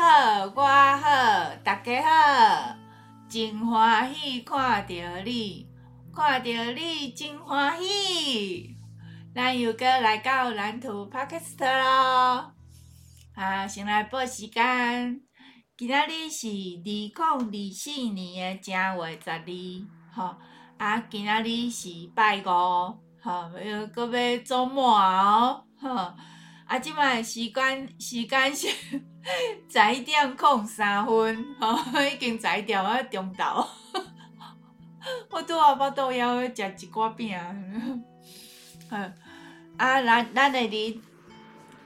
好，我好，大家好，真欢喜看到你，看到你真欢喜。咱又搁来到蓝图 Podcast 咯，啊，先来报时间，今仔日是二零二四年的正月十二，吼，啊，今仔日是拜五，吼，又搁要周末哦，吼。啊，即摆时间时间是 十一点零三分，吼、已经十一点啊中昼。我拄仔腹肚枵食一寡饼。好，啊，咱咱的日，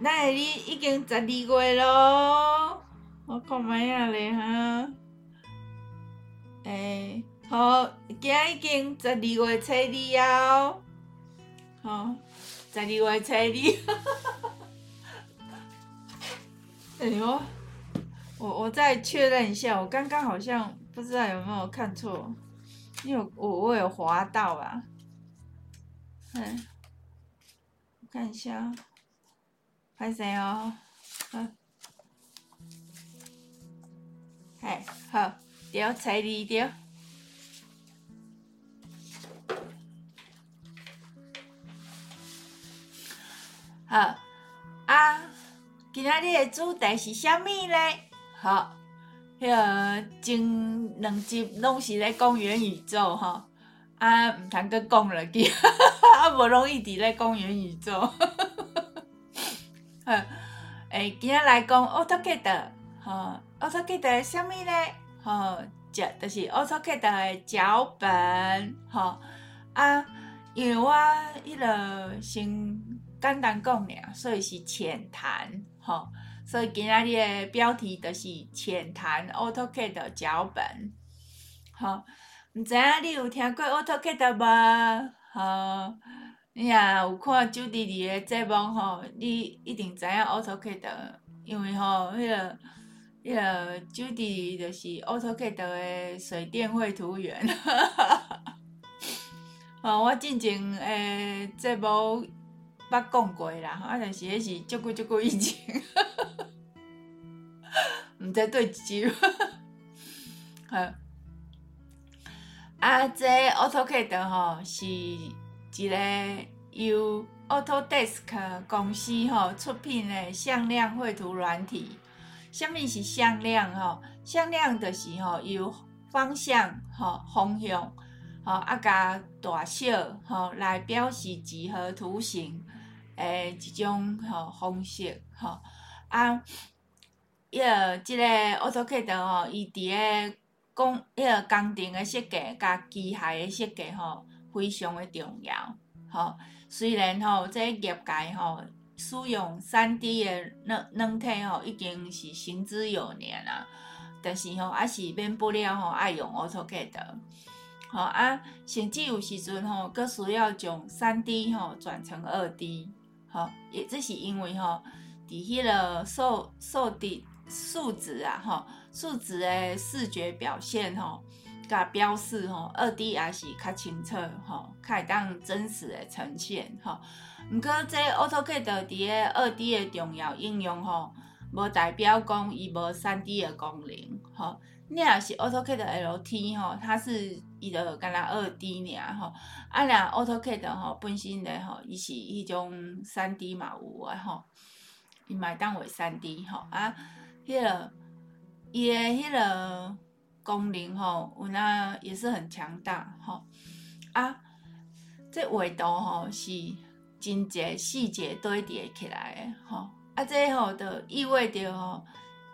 咱的日已经十二月咯。我看觅啊咧哈。诶、好，今仔已经十二月初二啊。好，十二月初二。哎呦，我我再确认一下，我刚刚好像不知道有没有看错，因为我我有滑到啊。哎，我看一下，拍谁哦？嗯，哎，好，调彩礼调，好啊。今仔日的主题是啥物咧？好，迄、那个前两集拢是咧讲元宇宙吼，啊，毋通阁讲落去，啊，无容易伫咧讲元宇宙。好，诶，今仔来讲 AutoCAD，吼，AutoCAD 啥物咧？吼，就就是 AutoCAD 的脚本，吼，啊，因为我迄个先简单讲尔，所以是浅谈。吼，所以今仔日的标题就是浅谈 AutoCAD 的脚本。吼，毋知影你有听过 AutoCAD 无？吼，你若有看周弟弟的节目吼，你一定知影 AutoCAD，因为吼，迄个迄个周弟弟就是 AutoCAD 的水电绘图员。吼，我进前诶节目。捌讲过啦，啊，但是迄是足久足久以前，毋知对一集。好，啊，这 AutoCAD 吼是一个由 Autodesk 公司吼出品的向量绘图软体。啥物是向量吼？向量就是吼由方向吼方向吼啊加大小吼来表示几何图形。诶，一种吼方式吼啊，伊个即个 AutoCAD 吼，伊伫个工迄个工程诶设计甲机械诶设计吼，非常诶重要吼。虽然吼，这业界吼使用三 D 诶软软体吼已经是行之有年啦，但是吼还是免不了吼爱用 AutoCAD 吼啊，甚至有时阵吼，阁需要将三 D 吼转成二 D。好，也这是因为吼，伫迄个数数的数值啊，吼数值诶视觉表现吼，甲标示吼，二 D 也是较清楚吼，较当真实的呈现吼。毋过这 AutoCAD 伫个二 D 的重要应用吼，无代表讲伊无三 D 的功能吼。你若是 AutoCAD LT 吼，它是伊着干那二 D 尔吼，啊，若 AutoCAD 吼本身咧吼，伊是迄种三 D 嘛有诶吼，伊嘛会当为三 D 吼啊，迄个伊诶迄个功能吼，有那也是很强大吼啊，这画图吼是真侪细节堆叠起来诶吼，啊，这吼就意味着吼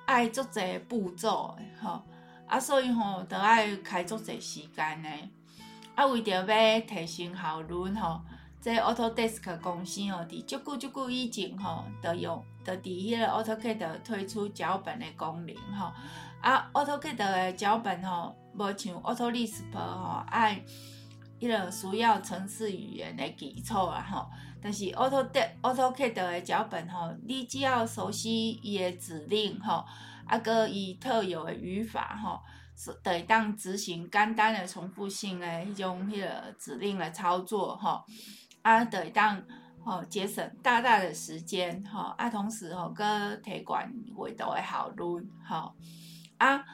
爱足侪步骤诶吼。啊，所以吼，着爱开足侪时间呢。啊，为着要提升效率吼，这 Autodesk 公司吼，伫足久足久以前吼，着用着伫迄个 AutoCAD 推出脚本的功能吼。啊，AutoCAD 的脚本吼，无像 AutoLISP 吼，爱迄个需要程式语言的基础啊吼。但是 AutoD AutoCAD 的脚本吼，你只要熟悉伊的指令吼。啊，阁伊特有的语法吼，是得当执行简单的重复性的迄种迄个指令来操作吼，啊，得当吼节省大大的时间，吼啊，同时吼搁提悬画图的效率，吼啊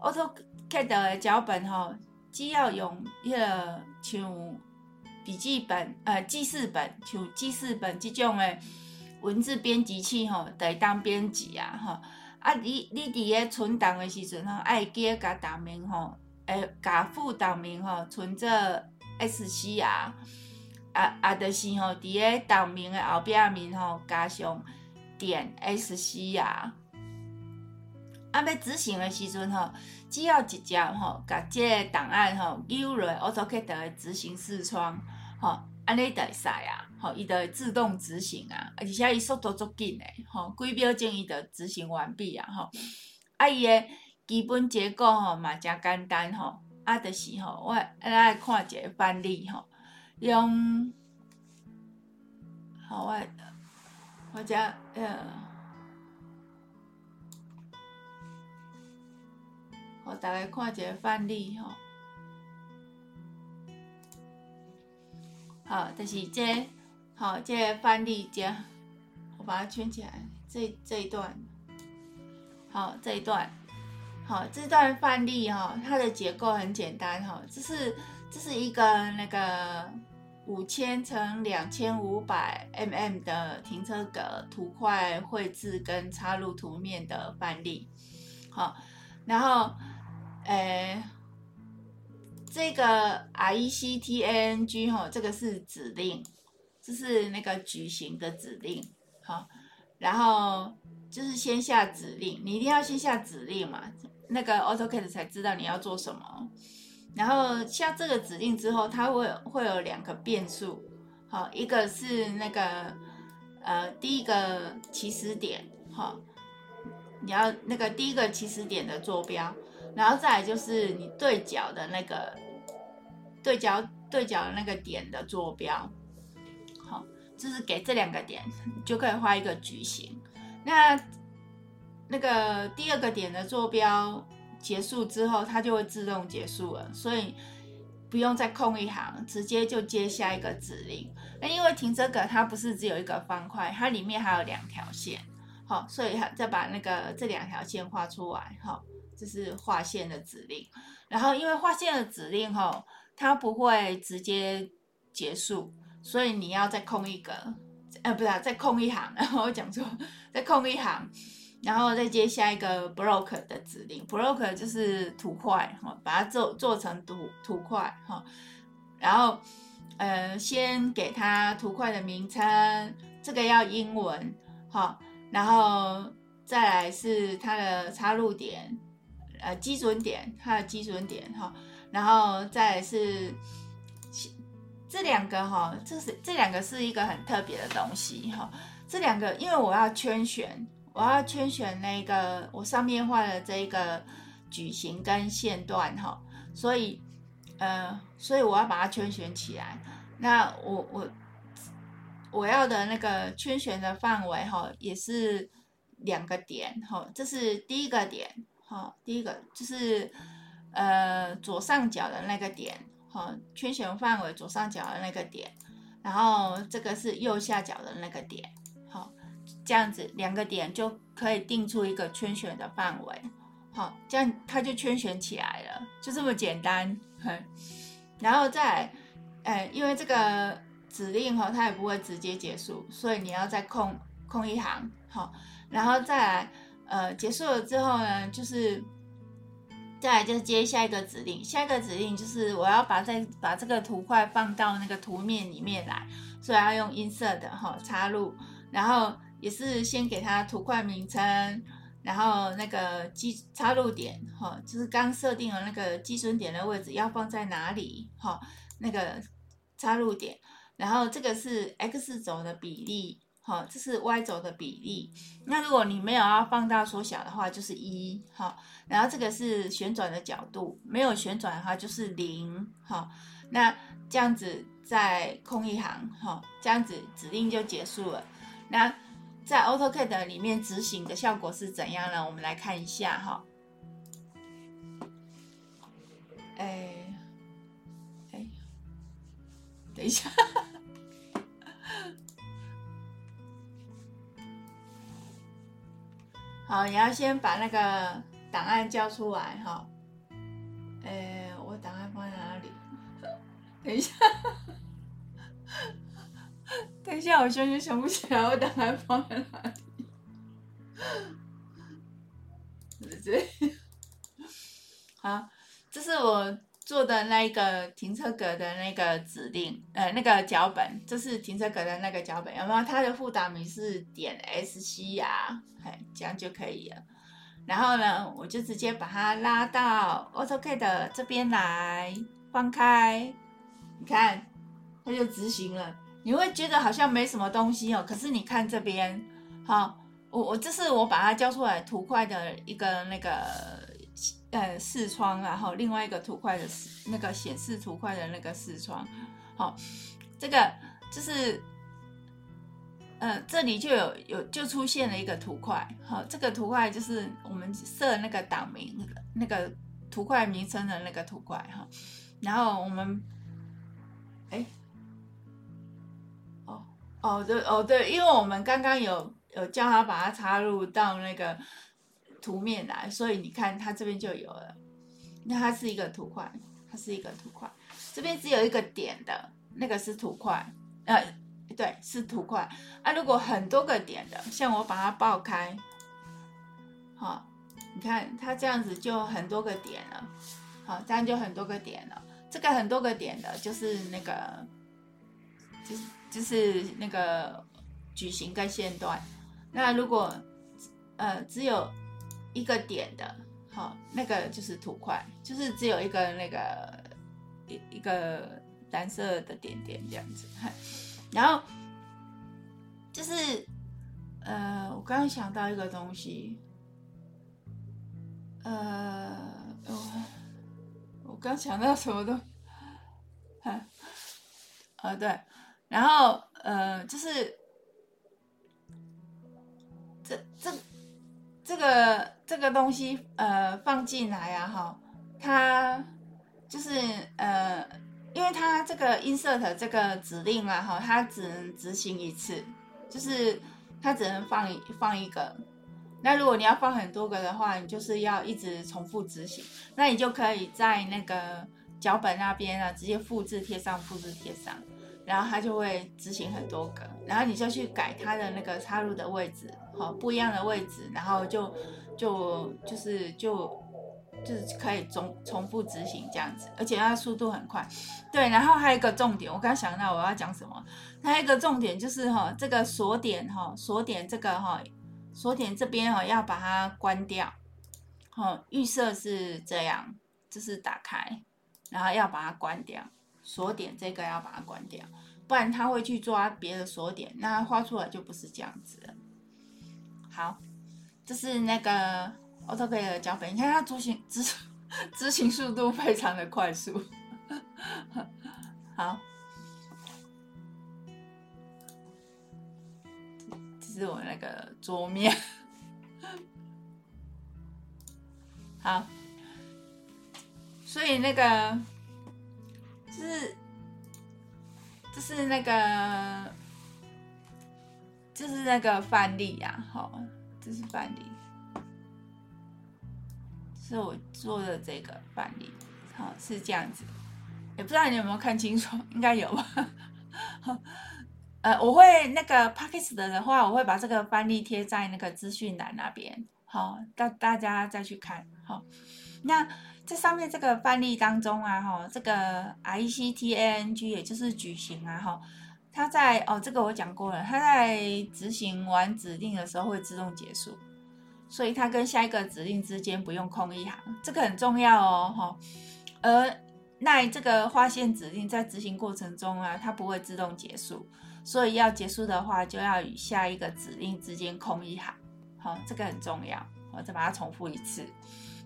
，AutoCAD 的脚本吼，只要用迄个像笔记本、呃记事本，像记事本这种的文字编辑器吼，就会当编辑啊，吼啊，你你伫个存档的时阵吼，爱记甲档名吼，诶，甲副档名吼，存做 SC 啊。啊啊，就是吼，伫个档名的后壁面吼，加上点 SC 啊。啊，要执行的时阵吼，只要直接吼，甲这个档案吼，丢入 AutoCAD 的执行视窗，吼，安尼就会使啊，吼，伊就会自动执行啊，而且伊速度足紧诶，吼，几秒钟伊就执行完毕啊，吼。啊，伊的基本结构吼嘛诚简单吼，啊，就是吼，我来看一个范例吼。用好外的，我家呃，我大概看一个范例吼。好，就是这、好，这范例这，我把它圈起来。这这一段，好，这一段，好，这段范例哈，它的结构很简单哈，这是这是一个那个。五千乘两千五百 mm 的停车格图块绘制跟插入图面的范例，好，然后，呃，这个 RECTANG 哈，这个是指令，这是那个矩形的指令，好，然后就是先下指令，你一定要先下指令嘛，那个 AutoCAD 才知道你要做什么。然后下这个指令之后，它会会有两个变数，好，一个是那个呃第一个起始点，好，你要那个第一个起始点的坐标，然后再来就是你对角的那个对角对角的那个点的坐标，就是给这两个点就可以画一个矩形。那那个第二个点的坐标。结束之后，它就会自动结束了，所以不用再空一行，直接就接下一个指令。那因为停车格它不是只有一个方块，它里面还有两条线，好，所以再把那个这两条线画出来，好，这是画线的指令。然后因为画线的指令，哈，它不会直接结束，所以你要再空一格，呃，不是，再空一行，然后我讲错，再空一行。然后再接下一个 block 的指令，block 就是图块哈，把它做做成图图块哈。然后呃，先给它图块的名称，这个要英文哈。然后再来是它的插入点，呃，基准点，它的基准点哈。然后再来是这两个哈，这是这两个是一个很特别的东西哈。这两个因为我要圈选。我要圈选那个我上面画的这一个矩形跟线段哈，所以呃，所以我要把它圈选起来。那我我我要的那个圈选的范围哈，也是两个点哈，这是第一个点哈，第一个就是呃左上角的那个点哈，圈选范围左上角的那个点，然后这个是右下角的那个点。好这样子两个点就可以定出一个圈选的范围，好，这样它就圈选起来了，就这么简单。然后再来，呃，因为这个指令哈，它也不会直接结束，所以你要再空空一行，好，然后再来，呃，结束了之后呢，就是再来就是接下一个指令，下一个指令就是我要把再把这个图块放到那个图面里面来，所以要用 insert 哈插入，然后。也是先给它图块名称，然后那个基插入点，哈，就是刚设定的那个基准点的位置要放在哪里，哈，那个插入点，然后这个是 x 轴的比例，哈，这是 y 轴的比例。那如果你没有要放大缩小的话，就是一，哈，然后这个是旋转的角度，没有旋转的话就是零，哈，那这样子再空一行，哈，这样子指令就结束了，那。在 AutoCAD 里面执行的效果是怎样呢？我们来看一下哈。哎，哎，等一下，好，你要先把那个档案交出来哈。诶、我档案放在哪里？等一下，等一下，我现在想不起来我档案放在哪里。对，好，这是我做的那个停车格的那个指令，呃，那个脚本，这是停车格的那个脚本，有没有？它的副档名是点 SC 啊，嘿，这样就可以了。然后呢，我就直接把它拉到 AutoCAD 这边来，放开，你看，它就执行了。你会觉得好像没什么东西哦，可是你看这边，好。我我这是我把它交出来图块的一个那个呃视窗，然后另外一个图块的那个显示图块的那个视窗，好，这个就是呃这里就有有就出现了一个图块，好，这个图块就是我们设那个档名那个图块名称的那个图块哈，然后我们哎哦哦对哦对，因为我们刚刚有。有叫他把它插入到那个图面来，所以你看它这边就有了。那它是一个图块，它是一个图块。这边只有一个点的，那个是图块，呃，对，是图块。啊，如果很多个点的，像我把它爆开，好，你看它这样子就很多个点了。好，这样就很多个点了。这个很多个点的，就是那个，就是就是那个矩形跟线段。那如果，呃，只有一个点的，好，那个就是土块，就是只有一个那个一一个蓝色的点点这样子。然后就是，呃，我刚刚想到一个东西，呃，我我刚想到什么东西？啊，呃，对，然后呃，就是。这这这个这个东西呃放进来啊哈，它就是呃，因为它这个 insert 这个指令啊哈，它只能执行一次，就是它只能放放一个。那如果你要放很多个的话，你就是要一直重复执行。那你就可以在那个脚本那边啊，直接复制贴上，复制贴上。然后它就会执行很多个，然后你就去改它的那个插入的位置，好，不一样的位置，然后就就就是就就是可以重重复执行这样子，而且它速度很快。对，然后还有一个重点，我刚想到我要讲什么，还有一个重点就是哈，这个锁点哈，锁点这个哈，锁点这边哈要把它关掉，好，预设是这样，就是打开，然后要把它关掉。锁点这个要把它关掉，不然它会去抓别的锁点，那画出来就不是这样子。好，这是那个 AutoCAD 的脚本，你看它执行执执行速度非常的快速。好，这是我那个桌面。好，所以那个。是那个，就是那个范例呀，好，这是范例，是我做的这个范例，好，是这样子，也不知道你有没有看清楚，应该有吧？呃，我会那个 Podcast 的话，我会把这个范例贴在那个资讯栏那边，好，大大家再去看，好，那。在上面这个范例当中啊，哈，这个 ICTANG 也就是矩形啊，哈，它在哦，这个我讲过了，它在执行完指令的时候会自动结束，所以它跟下一个指令之间不用空一行，这个很重要哦，哈。而那这个划线指令在执行过程中啊，它不会自动结束，所以要结束的话，就要与下一个指令之间空一行，好，这个很重要，我再把它重复一次，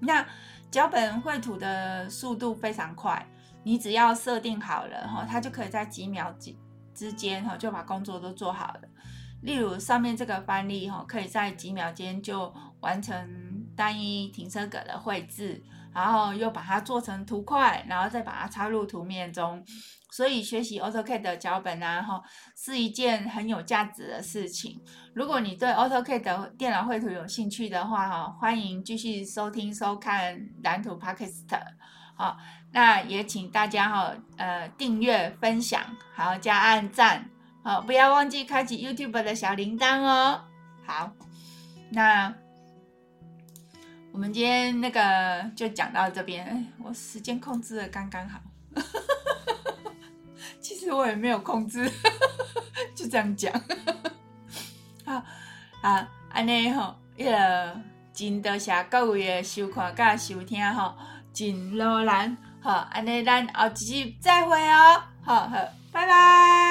那。脚本绘图的速度非常快，你只要设定好了哈，它就可以在几秒之之间哈就把工作都做好了。例如上面这个范例哈，可以在几秒间就完成单一停车格的绘制，然后又把它做成图块，然后再把它插入图面中，所以学习 AutoCAD 的脚本啊，哈，是一件很有价值的事情。如果你对 AutoCAD 的电脑绘图有兴趣的话，哈，欢迎继续收听收看蓝图 Podcast。好，那也请大家哈，呃，订阅、分享，还要加按赞，好，不要忘记开启 YouTube 的小铃铛哦。好，那。我们今天那个就讲到这边，我时间控制的刚刚好，其实我也没有控制，就这样讲。好啊，安尼吼，一个真多谢各位的收看加收听吼，真劳难，好，安尼咱后集再会哦，好好，拜拜。